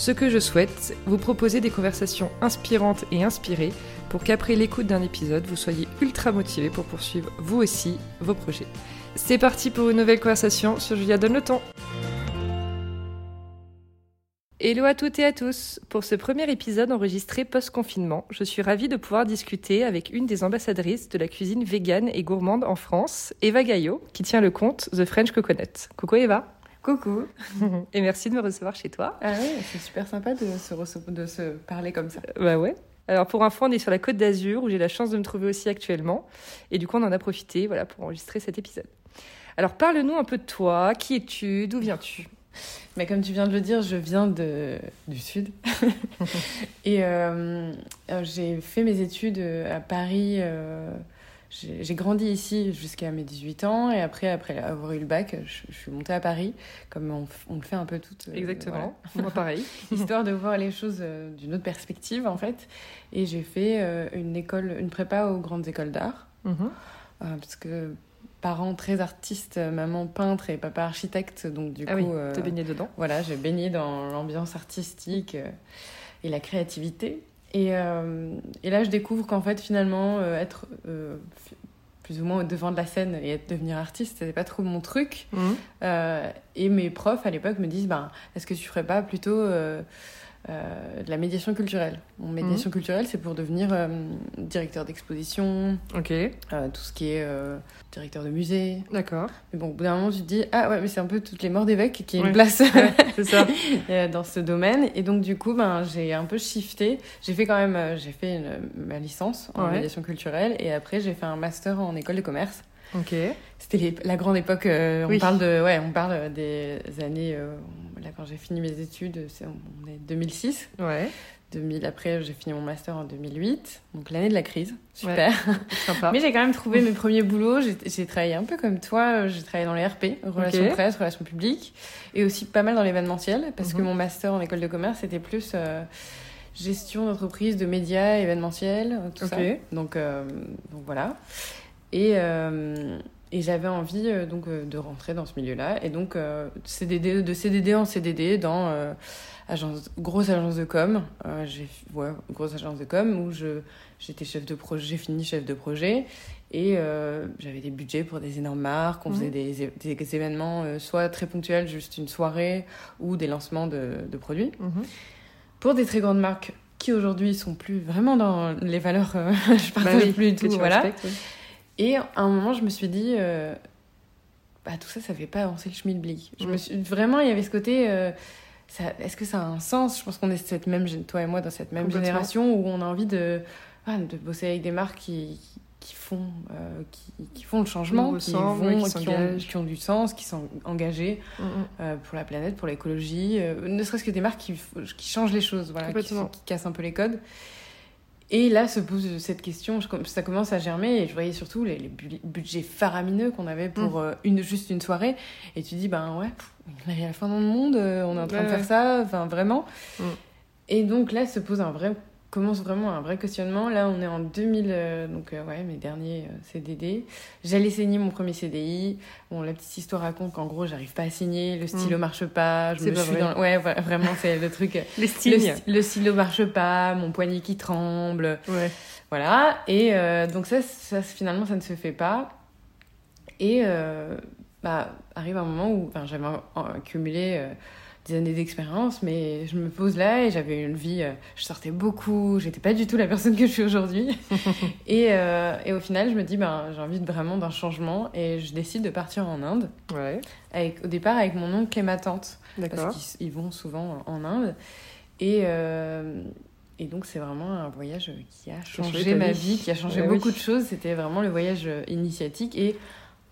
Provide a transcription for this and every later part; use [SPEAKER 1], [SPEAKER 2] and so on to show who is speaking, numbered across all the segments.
[SPEAKER 1] Ce que je souhaite, vous proposer des conversations inspirantes et inspirées pour qu'après l'écoute d'un épisode, vous soyez ultra motivé pour poursuivre vous aussi vos projets. C'est parti pour une nouvelle conversation sur Julia Donne le temps. Hello à toutes et à tous. Pour ce premier épisode enregistré post-confinement, je suis ravie de pouvoir discuter avec une des ambassadrices de la cuisine végane et gourmande en France, Eva Gaillot, qui tient le compte The French Coconut. Coucou Eva.
[SPEAKER 2] Coucou.
[SPEAKER 1] et merci de me recevoir chez toi.
[SPEAKER 2] Ah ouais, c'est super sympa de se, de se parler comme ça.
[SPEAKER 1] Bah ouais. Alors pour info, on est sur la côte d'Azur où j'ai la chance de me trouver aussi actuellement. Et du coup, on en a profité voilà, pour enregistrer cet épisode. Alors parle-nous un peu de toi. Qui es-tu? D'où viens-tu?
[SPEAKER 2] Mais comme tu viens de le dire, je viens de, du Sud. et euh, j'ai fait mes études euh, à Paris. Euh, j'ai grandi ici jusqu'à mes 18 ans. Et après, après avoir eu le bac, je, suis montée à Paris, comme on, le fait un peu toutes.
[SPEAKER 1] Exactement, moi pareil.
[SPEAKER 2] Histoire de voir les choses d'une autre perspective, en fait. Et j'ai fait une école, une prépa aux grandes écoles d'art. Mhm. parce que parents très artistes, maman peintre et papa architecte, donc du
[SPEAKER 1] ah
[SPEAKER 2] coup...
[SPEAKER 1] Oui, euh, baigné dedans
[SPEAKER 2] Voilà, j'ai baigné dans l'ambiance artistique euh, et la créativité. Et, euh, et là, je découvre qu'en fait, finalement, être plus ou moins au devant de la scène et être, devenir artiste, c'était pas trop mon truc. Mmh. et mes profs, à l'époque, me disent, ben, est-ce que tu ferais pas plutôt... Euh, de la médiation culturelle. Mon médiation mhm. culturelle, c'est pour devenir euh, directeur d'exposition.
[SPEAKER 1] Ok.
[SPEAKER 2] Euh, tout ce qui est directeur de musée.
[SPEAKER 1] D'accord.
[SPEAKER 2] Mais bon, au bout d'un moment, tu te dis, ah ouais, mais c'est un peu toutes les morts d'évêques qui ont une place
[SPEAKER 1] ça.
[SPEAKER 2] dans ce domaine. Et donc, du coup, ben, j'ai un peu shifté. J'ai fait quand même, j'ai fait ma licence en médiation culturelle et après, j'ai fait un master en école de commerce.
[SPEAKER 1] Ok.
[SPEAKER 2] C'était la grande époque. on parle de, ouais, on parle des années là, quand j'ai fini mes études, c'est, on est 2006.
[SPEAKER 1] Ouais.
[SPEAKER 2] 2000, après, j'ai fini mon master en 2008, donc l'année de la crise. Super.
[SPEAKER 1] sympa.
[SPEAKER 2] Mais j'ai quand même trouvé mes premiers boulots. J'ai, travaillé un peu comme toi. J'ai travaillé dans les RP, relations presse, relations publiques, et aussi pas mal dans l'événementiel, parce que mhm. mon master en école de commerce, c'était plus euh, gestion d'entreprise, de médias, événementiel, tout ça. Donc, euh, donc voilà. Et, euh, et j'avais envie euh, donc euh, de rentrer dans ce milieu-là. Et donc, euh, CDD, de CDD en CDD dans agence, grosse agence de com. j'ai ouais, grosse agence de com où je, j'étais chef de projet, j'ai fini chef de projet. Et j'avais des budgets pour des énormes marques. On faisait mmh. des, des, événements soit très ponctuels, juste une soirée, ou des lancements de, de produits. Mmh. Pour des très grandes marques qui aujourd'hui sont plus vraiment dans les valeurs, je bah partage plus du tout. Voilà. Et à un moment, je me suis dit, euh, bah, tout ça, ça fait pas avancer le schmilblick. Je me mm. suis... Vraiment, il y avait ce côté, euh, est-ce que ça a un sens? Je pense qu'on est cette même, toi et moi, dans cette même génération où on a envie de, de bosser avec des marques qui, qui font, euh, qui, qui, font le changement, qui, vont, qui, ont, qui, ont, du sens, qui sont engagés mm, mm. pour la planète, pour l'écologie, ne serait-ce que des marques qui, qui changent les choses, voilà, qui, cassent un peu les codes. Et là se pose cette question, ça commence à germer et je voyais surtout les, budgets faramineux qu'on avait pour mm. euh, une, juste une soirée. Et tu dis, ben ouais, on est à la fin dans le monde, euh, on est en train de faire ça, enfin vraiment. Mm. Et donc là se pose un vrai commence vraiment un vrai questionnement. Là, on est en 2000, euh, donc euh, ouais, mes derniers euh, CDD. J'allais signer mon premier CDI. Bon, la petite histoire raconte qu'en gros, j'arrive pas à signer, le stylo mm. marche pas. Je me suis dans... Ouais, vraiment, c'est le truc.
[SPEAKER 1] le,
[SPEAKER 2] le, stylo marche pas, mon poignet qui tremble.
[SPEAKER 1] Ouais.
[SPEAKER 2] Voilà. Et donc ça, ça, finalement, ça ne se fait pas. Et bah, arrive un moment où j'avais accumulé des années d'expérience, mais je me pose là et j'avais une vie, euh, je sortais beaucoup, j'étais pas du tout la personne que je suis aujourd'hui. et, euh, et, au final, je me dis, ben, j'ai envie de, vraiment d'un changement et je décide de partir en Inde.
[SPEAKER 1] Ouais.
[SPEAKER 2] Avec, au départ, avec mon oncle et ma tante.
[SPEAKER 1] D'accord.
[SPEAKER 2] Parce qu'ils vont souvent en Inde. Et, euh, et donc, c'est vraiment un voyage qui a changé ma vie, qui a changé beaucoup de choses. C'était vraiment le voyage initiatique et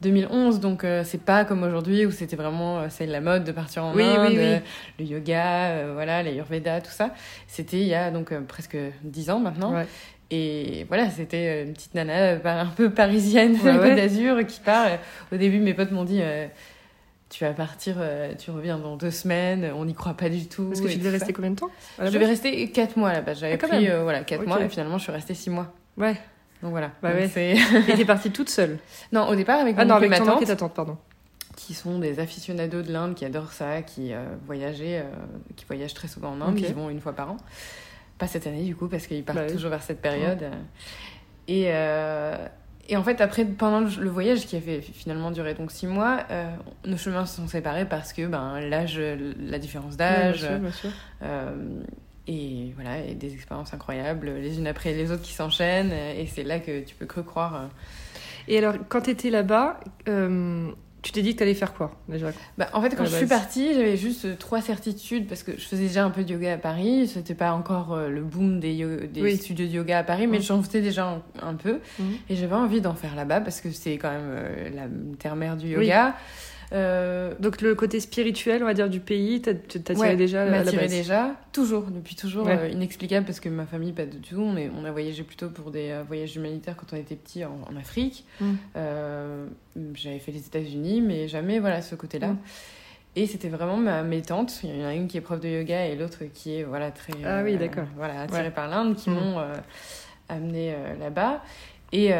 [SPEAKER 2] 2011, donc euh, c'est pas comme aujourd'hui où c'était vraiment euh, c'est la mode de partir en Inde, euh, le yoga, voilà, les Yurveda, tout ça. C'était il y a donc presque 10 ans maintenant. Et voilà, c'était une petite nana un peu parisienne, ouais, d'Azur, qui part. Au début, mes potes m'ont dit tu vas partir, tu reviens dans deux semaines, on n'y croit pas du tout.
[SPEAKER 1] Parce que tu devais rester combien de temps
[SPEAKER 2] Je devais rester quatre mois là-bas. J'avais ah, pris voilà, quatre mois et finalement je suis restée six mois.
[SPEAKER 1] Ouais.
[SPEAKER 2] Donc voilà.
[SPEAKER 1] Bah ouais. et t'es partie toute seule
[SPEAKER 2] Non, au départ avec
[SPEAKER 1] ah, non, avec
[SPEAKER 2] ma
[SPEAKER 1] tante. ta tante, pardon.
[SPEAKER 2] Qui sont des aficionados de l'Inde, qui adorent ça, qui euh, voyageaient, qui voyagent très souvent en Inde, qui vont une fois par an. Pas cette année du coup, parce qu'ils partent bah toujours vers cette période. Et, et en fait, après, pendant le voyage qui avait finalement duré donc six mois, euh, nos chemins se sont séparés parce que ben, l'âge, la différence d'âge. Euh, et voilà, et des expériences incroyables, les unes après les autres qui s'enchaînent. Et c'est là que tu peux que croire. Euh.
[SPEAKER 1] Et alors, quand tu étais là-bas, tu t'es dit que tu allais faire quoi déjà?
[SPEAKER 2] Bah, En fait, quand je suis partie, j'avais juste euh, trois certitudes parce que je faisais déjà un peu de yoga à Paris. C'était pas encore euh, le boom des, des studios de yoga à Paris, mais j'en faisais déjà un, peu. Mhm. Et j'avais envie d'en faire là-bas parce que c'est quand même euh, la terre-mère du yoga.
[SPEAKER 1] Euh, Donc le côté spirituel, on va dire, du pays, t'attirais déjà
[SPEAKER 2] à la base. déjà, toujours, depuis toujours, euh, inexplicable parce que ma famille, pas du tout. On, est, on a voyagé plutôt pour des euh, voyages humanitaires quand on était petit en, Afrique. Mm. J'avais fait les États-Unis, mais jamais, voilà, ce côté-là. Mm. Et c'était vraiment ma, mes tantes. Il y en a une qui est prof de yoga et l'autre qui est voilà très
[SPEAKER 1] ah oui d'accord
[SPEAKER 2] voilà attirée par l'Inde qui mm. m'ont amenée là-bas. Et,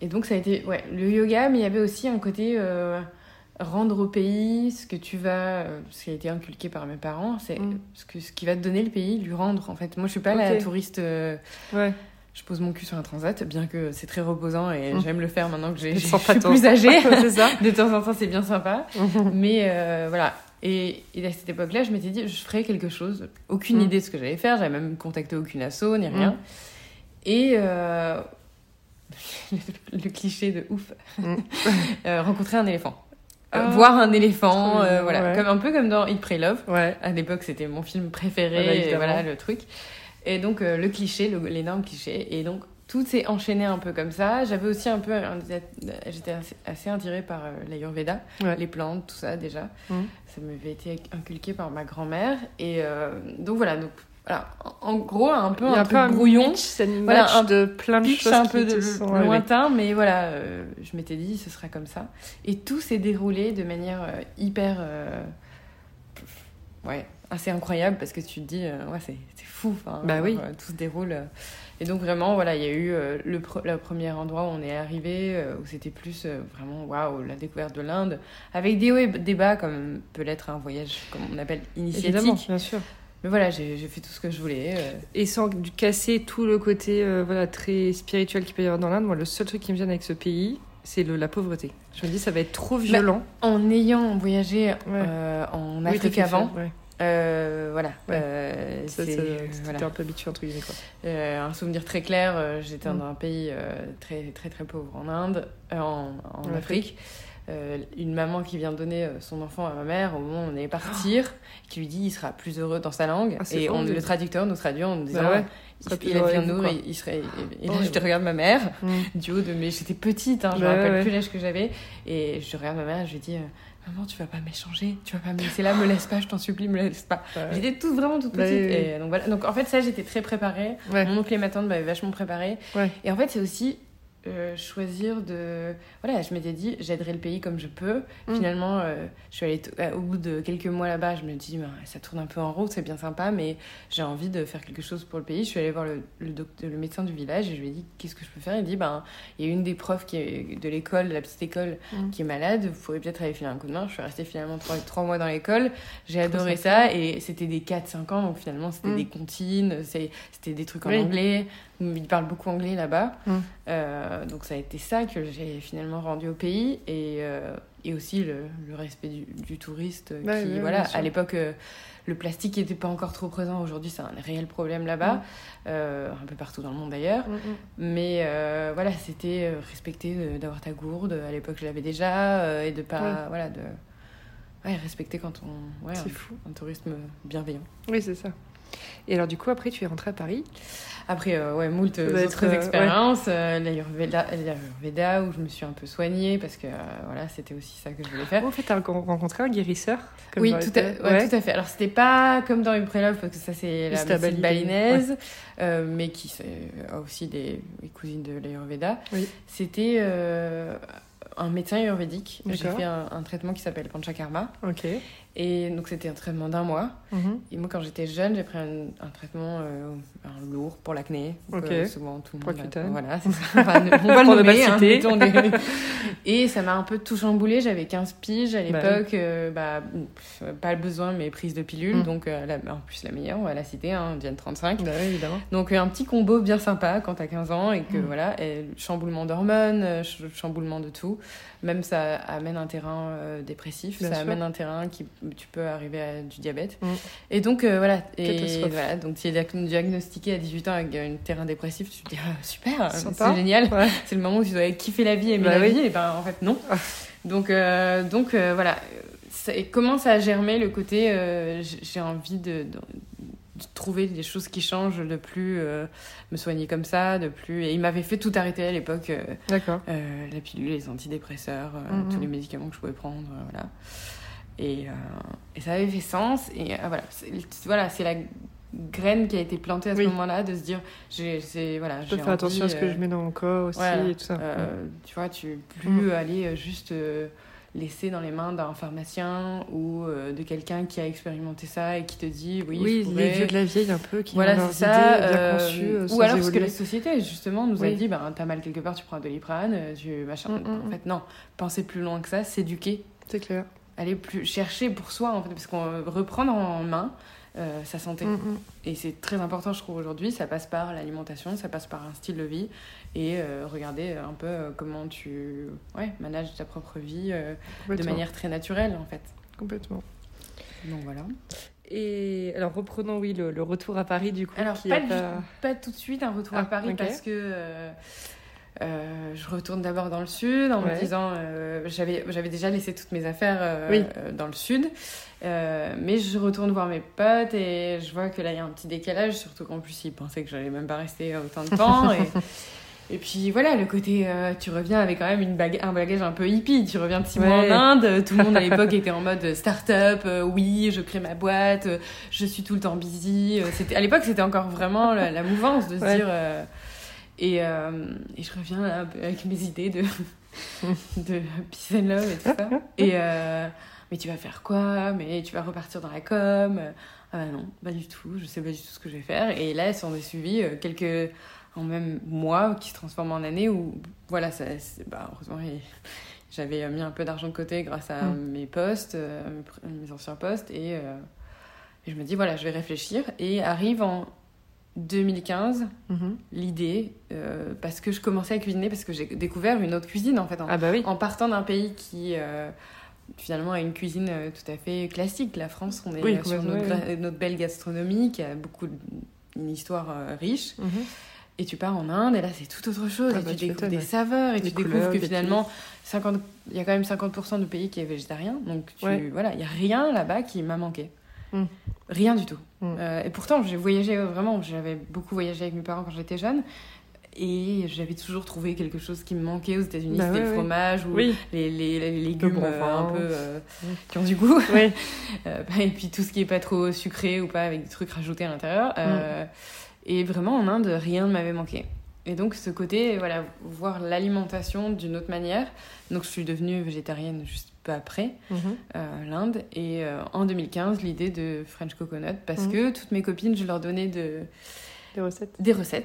[SPEAKER 2] et, donc ça a été ouais le yoga, mais il y avait aussi un côté rendre au pays ce que tu vas, euh, ce qui a été inculqué par mes parents, c'est mm. ce, que, ce qui va te donner le pays, lui rendre en fait. Moi je suis pas la touriste. Euh, ouais. Je pose mon cul sur un transat, bien que c'est très reposant et mm. j'aime le faire maintenant que j'ai, je suis plus âgée. ça. De temps en temps, c'est bien sympa. Mais euh, voilà. Et, à cette époque-là, je m'étais dit, je ferais quelque chose. Aucune mm. idée de ce que j'allais faire. J'avais même contacté aucune asso, ni rien. Et le, cliché de ouf, rencontrer un éléphant. Euh, ah, voir un éléphant, euh, voilà, comme un peu comme dans Eat Pray Love. Ouais. À l'époque, c'était mon film préféré, voilà, voilà, le truc. Et donc euh, le cliché, l'énorme cliché, et donc tout s'est enchaîné un peu comme ça. J'avais aussi un peu, j'étais assez, attirée par l'Ayurveda, les plantes, tout ça déjà. Mmh. Ça m'avait été inculqué par ma grand-mère, et donc voilà, donc voilà, en gros, un peu, un, peu, brouillon.
[SPEAKER 1] C'est voilà, un de plein de choses.
[SPEAKER 2] un peu de lointain, mais voilà, euh, je m'étais dit, ce sera comme ça. Et tout s'est déroulé de manière euh, hyper. Euh, ouais, assez incroyable parce que tu te dis, ouais, c'est fou.
[SPEAKER 1] bah oui.
[SPEAKER 2] tout se déroule. Et donc, vraiment, voilà, il y a eu le, le, premier endroit où on est arrivé, où c'était plus vraiment, waouh, la découverte de l'Inde, avec des hauts et des bas, comme peut l'être un voyage, comme on appelle, initiatique. Évidemment,
[SPEAKER 1] bien sûr.
[SPEAKER 2] Mais voilà, j'ai fait tout ce que je voulais. Euh.
[SPEAKER 1] Et sans casser tout le côté euh, voilà, très spirituel qu'il peut y avoir dans l'Inde, moi, le seul truc qui me vient avec ce pays, c'est la pauvreté. Je me dis, ça va être trop bah, violent.
[SPEAKER 2] en ayant voyagé euh, en Afrique avant, voilà.
[SPEAKER 1] C'était un peu habitué, entre guillemets. Quoi.
[SPEAKER 2] un souvenir très clair, j'étais mm. dans un pays très, très, très pauvre en Inde, en, en, Afrique. Euh, une maman qui vient donner euh, son enfant à ma mère au moment où on est partir, qui lui dit il sera plus heureux dans sa langue. Ah, et on, le traducteur nous traduit en nous disant bah il, il vient de nous et il serait. Et, là, je te regarde ma mère, mm. du haut de. Mais j'étais petite, hein, je me rappelle plus l'âge que j'avais. Et je regarde ma mère et je lui dis. Euh, maman, tu vas pas m'échanger, tu vas pas me laisser là, me laisse pas, je t'en supplie, me laisse pas. J'étais toute vraiment toute bah petite. et donc voilà. Donc en fait, ça, j'étais très préparée. Mon oncle et ma tante m'avaient vachement préparée. Et en fait, c'est aussi euh, choisir de. Voilà, je m'étais dit, j'aiderai le pays comme je peux. Mm. Finalement, euh, je suis allée au bout de quelques mois là-bas, je me dis, bah, ça tourne un peu en route, c'est bien sympa, mais j'ai envie de faire quelque chose pour le pays. Je suis allée voir le, le, le médecin du village et je lui ai dit, qu'est-ce que je peux faire? Il dit, ben, il y a une des profs qui est de l'école, de la petite école, mm. qui est malade, vous pourriez peut-être aller filer un coup de main. Je suis restée finalement trois, trois mois dans l'école, j'ai adoré ça, et c'était des 4-5 ans, donc finalement, c'était mm. des comptines, c'était des trucs en anglais. Ils parlent beaucoup anglais là-bas. Euh, donc ça a été ça que j'ai finalement rendu au pays et, euh, et aussi le, le respect du, du touriste qui, voilà, à l'époque, euh, le plastique n'était pas encore trop présent. Aujourd'hui, c'est un réel problème là-bas, mm. un peu partout dans le monde d'ailleurs. Mm, mm. Mais voilà, c'était respecter d'avoir ta gourde. À l'époque, je l'avais déjà et de pas, voilà, de ouais, respecter quand on,
[SPEAKER 1] ouais, c'est fou,
[SPEAKER 2] un tourisme bienveillant.
[SPEAKER 1] Oui, c'est ça. Et alors, du coup, après, tu es rentrée à Paris
[SPEAKER 2] Après, ouais, moult autres expériences. L'Ayurveda, où je me suis un peu soignée parce que voilà, c'était aussi ça que je voulais faire.
[SPEAKER 1] En fait, tu as rencontré un guérisseur
[SPEAKER 2] Oui, tout à, tout à, fait. Alors, c'était pas comme dans une Love, parce que ça, c'est la médecine balinaise, mais qui a aussi des, cousines de l'Ayurveda. Oui. C'était un médecin ayurvédique. J'ai fait un, un, traitement qui s'appelle Panchakarma.
[SPEAKER 1] Ok.
[SPEAKER 2] Et donc c'était un traitement d'un mois. Mhm. Et moi quand j'étais jeune, j'ai pris un, un traitement euh, lourd pour l'acné.
[SPEAKER 1] Euh,
[SPEAKER 2] souvent tout le monde. voilà, c'est ça. Enfin, on va le nommer. Hein, et ça m'a un peu tout chamboulé. J'avais 15 piges à bah l'époque. Euh, bah, pas le besoin, mais prise de pilule. Mhm. Donc en plus la meilleure, on va la citer, hein, Diane 35.
[SPEAKER 1] Bah, évidemment.
[SPEAKER 2] Donc un petit combo bien sympa quand t'as 15 ans et que mhm. voilà, et chamboulement d'hormones, chamboulement de tout. Même ça amène un terrain dépressif, ça amène un terrain qui tu peux arriver à du diabète. Mm. Et donc, euh, voilà. Et voilà, donc si tu es diagnostiqué à 18 ans avec un terrain dépressif, tu te dis, ah, super, c'est génial. C'est le moment où tu dois kiffer la vie, aimer bah la vie. Et ben, en fait, non. Ah. Donc, euh, donc euh, voilà. et comment ça a germé le côté, j'ai envie de, de, trouver des choses qui changent, de plus me soigner comme ça, de plus. Et il m'avait fait tout arrêter à l'époque.
[SPEAKER 1] D'accord.
[SPEAKER 2] la pilule, les antidépresseurs, mm, tous mm. les médicaments que je pouvais prendre, voilà. Et, euh, et, ça avait fait sens. Et euh, voilà, c'est, voilà, la graine qui a été plantée à ce moment-là de se dire j'ai voilà
[SPEAKER 1] je faire attention à ce que je mets dans mon corps aussi et tout ça.
[SPEAKER 2] euh, tu vois tu plus mm. aller juste laisser dans les mains d'un pharmacien ou de quelqu'un qui a expérimenté ça et qui te dit oui
[SPEAKER 1] oui les vieux de la vieille un peu qui
[SPEAKER 2] voilà c'est ça bien conçues, ou alors parce que la société justement nous a dit ben t'as mal quelque part tu prends un doliprane tu machin. Mm, mm, en fait non. Penser plus loin que ça s'éduquer.
[SPEAKER 1] C'est clair
[SPEAKER 2] aller plus chercher pour soi, en fait, parce qu'on reprendre en main euh, sa santé. Mm, mm. Et c'est très important, je trouve, aujourd'hui. Ça passe par l'alimentation, ça passe par un style de vie et euh, regarder un peu euh, comment tu ouais, manages ta propre vie de manière très naturelle, en fait.
[SPEAKER 1] Complètement.
[SPEAKER 2] Donc voilà.
[SPEAKER 1] Et alors reprenons oui le, retour à Paris du coup.
[SPEAKER 2] Alors pas, pas... tout de suite un retour à ah, Paris parce que euh, je retourne d'abord dans le sud en me disant euh, j'avais j'avais déjà laissé toutes mes affaires euh, dans le sud. Mais je retourne voir mes potes et je vois que là il y a un petit décalage surtout qu'en plus ils pensaient que j'allais même pas rester autant de temps et, et puis voilà le côté tu reviens avec quand même une baga un bagage un peu hippie. Tu reviens de six mois en Inde. Tout le monde à l'époque était en mode start-up oui je crée ma boîte je suis tout le temps busy. C'était à l'époque c'était encore vraiment la, mouvance de se dire et, euh, et, je reviens avec mes idées de, de peace and love et tout ça. Et euh, mais tu vas faire quoi? Mais tu vas repartir dans la com? Ah bah non, pas du tout. Je sais pas du tout ce que je vais faire. Et là, elles sont suivi euh, quelques en même mois qui se transforment en années où voilà, ça, bah, heureusement j'avais mis un peu d'argent de côté grâce à mm. mes postes, mes anciens postes et, et je me dis voilà, je vais réfléchir et arrive en 2015, mhm. l'idée, euh, parce que je commençais à cuisiner, parce que j'ai découvert une autre cuisine en fait, en,
[SPEAKER 1] ah bah oui.
[SPEAKER 2] en partant d'un pays qui euh, finalement a une cuisine euh, tout à fait classique. La France, on est sur notre, belle gastronomie qui a beaucoup une histoire riche. Mhm. Et tu pars en Inde et là c'est tout autre chose. Ah et bah tu, découvres des saveurs et tu découvres que finalement 50... il y a quand même 50% de pays qui est végétarien. Donc tu... voilà, il n'y a rien là-bas qui m'a manqué. Mm. Rien du tout. Mm. Euh, et pourtant, j'ai voyagé vraiment, j'avais beaucoup voyagé avec mes parents quand j'étais jeune. Et j'avais toujours trouvé quelque chose qui me manquait aux États-Unis, bah c'était le fromage ou les, les, les, légumes euh, un peu euh, qui ont du goût. et puis tout ce qui est pas trop sucré ou pas avec des trucs rajoutés à l'intérieur. Mm. Et vraiment, en Inde, rien ne m'avait manqué. Et donc, ce côté, voilà, voir l'alimentation d'une autre manière. Donc, je suis devenue végétarienne juste peu après mhm. euh, l'Inde. Et euh, en 2015, l'idée de French Coconut, parce mhm. que toutes mes copines, je leur donnais de...
[SPEAKER 1] des recettes.
[SPEAKER 2] Des recettes.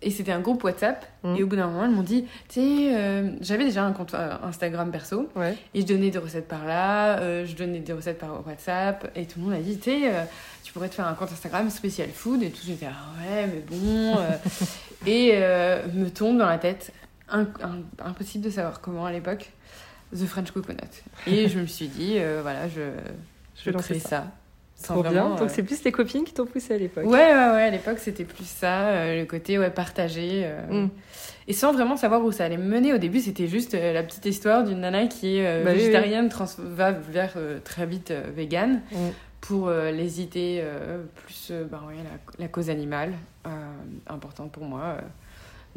[SPEAKER 2] Et c'était un groupe WhatsApp. Mhm. Et au bout d'un moment, elles m'ont dit, tu sais, euh, j'avais déjà un compte Instagram perso. Et je donnais des recettes par là, je donnais des recettes par WhatsApp. Et tout le monde a dit, tu sais, tu pourrais te faire un compte Instagram spécial food. Et tout, j'étais, ah ouais, mais bon. et me tombe dans la tête, impossible de savoir comment à l'époque, The French Coconut. Et je me suis dit, euh, voilà, je, je, crée ça.
[SPEAKER 1] ça. Trop bien. Donc euh, c'est plus tes copines qui t'ont poussé à l'époque.
[SPEAKER 2] Ouais, ouais, ouais. À l'époque, c'était plus ça, euh, le côté ouais, partagé. Mm. Et sans vraiment savoir où ça allait me mener. Au début, c'était juste la petite histoire d'une nana qui est bah végétarienne, trans va vers très vite vegan. Mm. pour les idées plus bah, la, la, cause animale, importante pour moi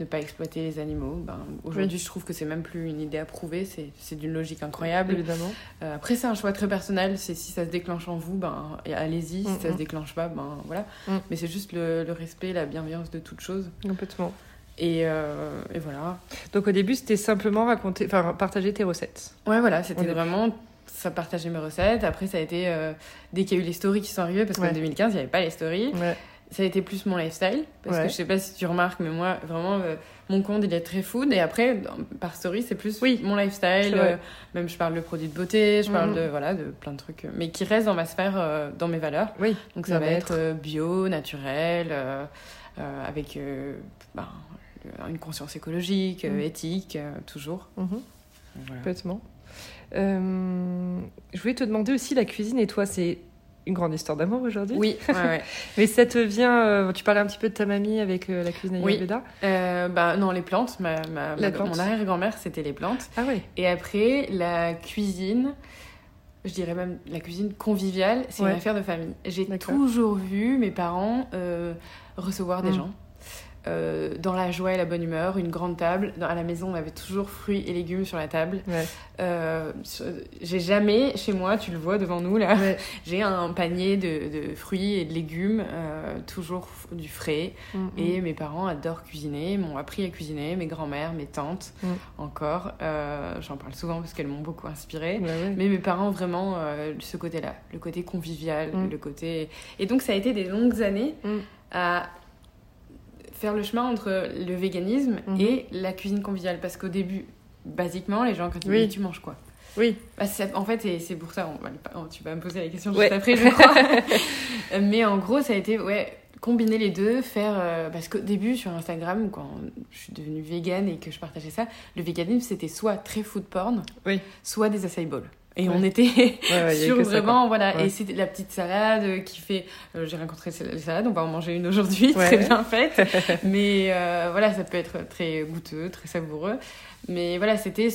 [SPEAKER 2] ne pas exploiter les animaux. Ben, Aujourd'hui, je trouve que c'est même plus une idée à prouver, c'est d'une logique incroyable.
[SPEAKER 1] Évidemment.
[SPEAKER 2] Euh, après, c'est un choix très personnel. C'est si ça se déclenche en vous, ben, allez-y. Si ça se déclenche pas, ben voilà. Mm. Mais c'est juste le, respect, la bienveillance de toute chose.
[SPEAKER 1] Complètement.
[SPEAKER 2] Et, euh, et, voilà.
[SPEAKER 1] Donc au début, c'était simplement raconter, enfin partager tes recettes.
[SPEAKER 2] Ouais, voilà, c'était vraiment ça partager mes recettes. Après, ça a été euh, dès qu'il y a eu les stories qui sont arrivées, parce qu'en 2015, il n'y avait pas les stories. Ouais ça a été plus mon lifestyle. Parce que je sais pas si tu remarques, mais moi, vraiment, euh, mon compte, il est très food. Et après, par story, c'est plus oui. mon lifestyle. Euh, même, je parle de produits de beauté, je parle mhm. de, voilà, de plein de trucs. Mais qui restent dans ma sphère, euh, dans mes valeurs.
[SPEAKER 1] Oui.
[SPEAKER 2] Donc, ça va être bio, naturel, avec ben, une conscience écologique, mhm. éthique, toujours.
[SPEAKER 1] Mhm. Complètement. je voulais te demander aussi, la cuisine et toi, c'est une grande histoire d'amour aujourd'hui.
[SPEAKER 2] Oui, ouais,
[SPEAKER 1] Mais ça te vient. Euh, tu parlais un petit peu de ta mamie avec euh, la cuisine ayurveda.
[SPEAKER 2] Oui. Euh, bah non, les plantes. Ma, ma, Mon arrière-grand-mère, c'était les plantes.
[SPEAKER 1] Ah oui.
[SPEAKER 2] Et après, la cuisine. Je dirais même la cuisine conviviale, c'est une affaire de famille. J'ai toujours vu mes parents recevoir des mm. gens. Euh, dans la joie et la bonne humeur, une grande table. Dans, à la maison, on avait toujours fruits et légumes sur la table. Euh, j'ai jamais, chez moi, tu le vois devant nous là, j'ai un panier de, fruits et de légumes, euh, toujours du frais. Mm, mm. Et mes parents adorent cuisiner, m'ont appris à cuisiner, mes grands-mères, mes tantes mm. encore. J'en parle souvent parce qu'elles m'ont beaucoup inspiré. Mais mes parents, vraiment, ce côté-là, le côté convivial, le côté. Et donc, ça a été des longues années à faire le chemin entre le véganisme mhm. et la cuisine conviviale. Parce qu'au début, basiquement, les gens, quand ils disent tu manges quoi?
[SPEAKER 1] Oui.
[SPEAKER 2] Bah, en fait, c'est pour ça, on tu vas me poser la question juste après, je crois. Mais en gros, ça a été, ouais, combiner les deux, faire. Euh, parce qu'au début, sur Instagram, quand je suis devenue végane et que je partageais ça, le véganisme, c'était soit très food porn,
[SPEAKER 1] oui.
[SPEAKER 2] soit des acai bowls. Et on était sur vraiment, voilà. Et c'était la petite salade qui fait. Euh, j'ai rencontré les salades, on va en manger une aujourd'hui, très bien faite. Mais euh, voilà, ça peut être très goûteux, très savoureux. Mais voilà, c'était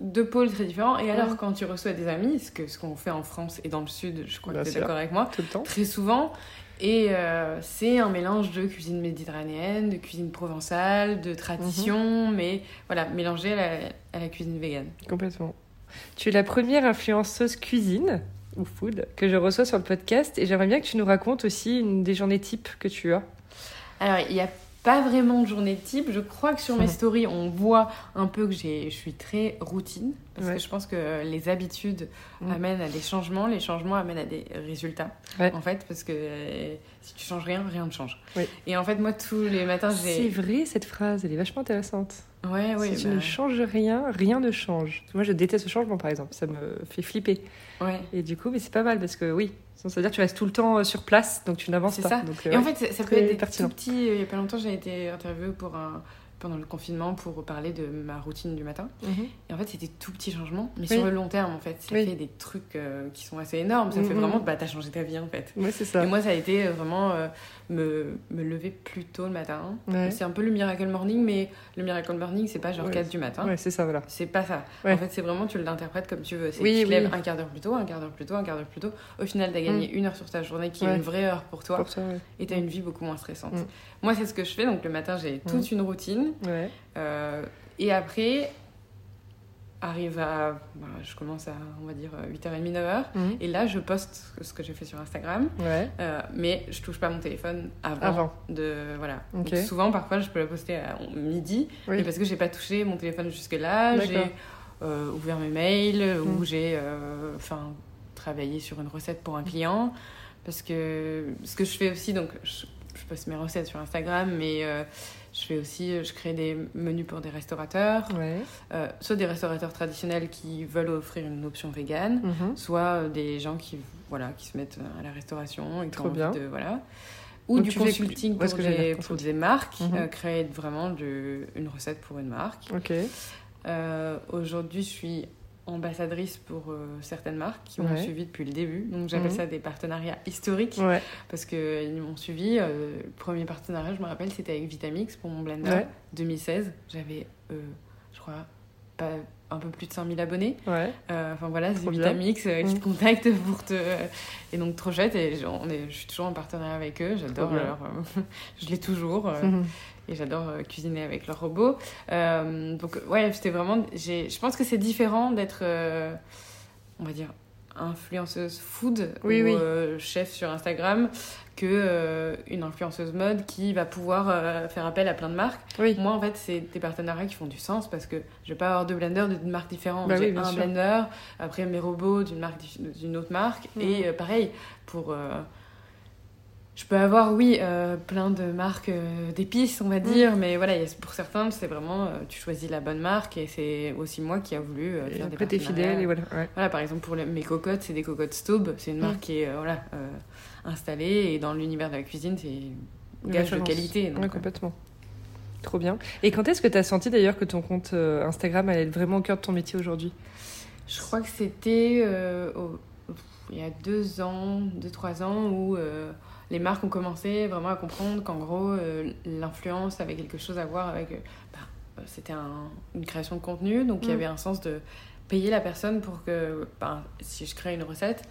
[SPEAKER 2] deux pôles très différents. Et alors, quand tu reçois des amis, ce qu'on ce qu'on fait en France et dans le Sud, je crois que tu es d'accord avec moi,
[SPEAKER 1] Tout le temps.
[SPEAKER 2] très souvent. Et euh, c'est un mélange de cuisine méditerranéenne, de cuisine provençale, de tradition, mhm. mais voilà, mélangé à la, à la cuisine végane.
[SPEAKER 1] Complètement. Tu es la première influenceuse cuisine ou food que je reçois sur le podcast et j'aimerais bien que tu nous racontes aussi une des journées types que tu as.
[SPEAKER 2] Alors, il y a pas vraiment de journée type. Je crois que sur mes stories, on voit un peu que je suis très routine. Parce que je pense que les habitudes mm. amènent à des changements, les changements amènent à des résultats. En fait, parce que euh, si tu changes rien, rien ne change. Et en fait, moi, tous les matins, j'ai.
[SPEAKER 1] C'est vrai, cette phrase, elle est vachement intéressante.
[SPEAKER 2] Ouais, ouais,
[SPEAKER 1] si tu ne bah changes rien, rien ne change. Moi, je déteste le changement, par exemple. Ça me fait flipper.
[SPEAKER 2] Ouais.
[SPEAKER 1] Et du coup, mais c'est pas mal parce que oui, ça veut dire que tu restes tout le temps euh, sur place, donc tu n'avances pas.
[SPEAKER 2] Ça.
[SPEAKER 1] Donc,
[SPEAKER 2] et en fait, ça, peut être des tout petits. Il y a pas longtemps, j'ai été interviewée pour un pendant le confinement pour parler de ma routine du matin. Mhm. Et en fait, c'était tout petits changements, mais sur le long terme, en fait. Ça fait des trucs euh, qui sont assez énormes. Ça fait mhm. vraiment, bah, t'as changé ta vie, en fait.
[SPEAKER 1] Ouais, c'est ça.
[SPEAKER 2] Et moi, ça a été euh, vraiment euh, me, me lever plus tôt le matin. C'est un peu le miracle morning, mais le miracle morning, c'est pas genre 4 du matin.
[SPEAKER 1] Ouais, c'est ça, voilà.
[SPEAKER 2] C'est pas ça. En fait, c'est vraiment, tu l'interprètes comme tu veux. C'est oui, tu te lèves un quart d'heure plus tôt, un quart d'heure plus tôt, un quart d'heure plus tôt. Au final, t'as gagné mm. une heure sur ta journée qui est une vraie heure pour toi. Pour et t'as une vie beaucoup moins stressante. Moi, c'est ce que je fais. Donc, le matin, j'ai toute une routine. Euh, et après, arrive à. Bah, je commence à, on va dire, 8h30, 9h. Mhm. Et là, je poste ce que j'ai fait sur Instagram. Euh, mais je touche pas mon téléphone avant. De, voilà. souvent, parfois, je peux la poster à midi. Mais parce que j'ai pas touché mon téléphone jusque-là. J'ai euh, ouvert mes mails ou mhm. j'ai enfin travaillé sur une recette pour un client. Parce que ce que je fais aussi, donc je poste mes recettes sur Instagram, mais je fais aussi, euh, je crée des menus pour des restaurateurs, euh, soit des restaurateurs traditionnels qui veulent offrir une option végane, mhm. soit euh, des gens qui, voilà, qui se mettent à la restauration et qui
[SPEAKER 1] Trop bien.
[SPEAKER 2] de, voilà. Ou du consulting pour, des, pour des marques, mhm. créer vraiment de, une recette pour une marque.
[SPEAKER 1] Ok.
[SPEAKER 2] Aujourd'hui, je suis ambassadrice pour euh, certaines marques qui m'ont suivi depuis le début. Donc j'appelle mhm. ça des partenariats historiques parce qu'ils m'ont suivi. Euh, le premier partenariat, je me rappelle, c'était avec Vitamix pour mon blender 2016. J'avais, euh, je crois, pas un peu plus de 5000 abonnés. Euh, Enfin voilà, c'est Vitamix euh, qui
[SPEAKER 1] Mm.
[SPEAKER 2] te contacte pour te. Et donc trop chouette. Et je, on est, je suis toujours en partenariat avec eux. J'adore leur. euh, je l'ai toujours. euh,
[SPEAKER 1] Mhm.
[SPEAKER 2] Et j'adore euh, cuisiner avec leurs robots. Euh, donc ouais, c'était vraiment. Je pense que c'est différent d'être, euh, on va dire, influenceuse food
[SPEAKER 1] Oui,
[SPEAKER 2] ou
[SPEAKER 1] oui.
[SPEAKER 2] euh, chef sur Instagram que euh, une influenceuse mode qui va pouvoir euh, faire appel à plein de marques.
[SPEAKER 1] Oui.
[SPEAKER 2] Moi, en fait, c'est des partenariats qui font du sens parce que je vais pas avoir deux blenders de- d'une marque différente.
[SPEAKER 1] Bah
[SPEAKER 2] J'ai un
[SPEAKER 1] sûr.
[SPEAKER 2] blender, après mes robots d'une marque dif- d'une autre marque.
[SPEAKER 1] Mhm.
[SPEAKER 2] Et pareil, pour. Je peux avoir, oui, euh, plein de marques euh, d'épices, on va dire, mais voilà, pour certains, c'est vraiment, euh, tu choisis la bonne marque et c'est aussi moi qui a voulu faire des
[SPEAKER 1] t'es
[SPEAKER 2] partenariats.
[SPEAKER 1] fidèle et voilà. Ouais.
[SPEAKER 2] Voilà, par exemple, pour les- mes cocottes, c'est des cocottes Staub, c'est une
[SPEAKER 1] Mm.
[SPEAKER 2] marque qui est voilà, installée et dans l'univers de la cuisine, c'est gage de qualité. donc,
[SPEAKER 1] Ouais, complètement. Trop bien. Et quand est-ce que tu as senti d'ailleurs que ton compte Instagram allait être vraiment au cœur de ton métier aujourd'hui?
[SPEAKER 2] Je crois que c'était au- il y a deux ans, deux, trois ans, où les marques ont commencé vraiment à comprendre qu'en gros, euh, l'influence avait quelque chose à voir avec. euh, bah, euh, c'était un- une création de contenu, donc il y
[SPEAKER 1] Mm.
[SPEAKER 2] avait un sens de payer la personne pour que, bah, si je crée une recette,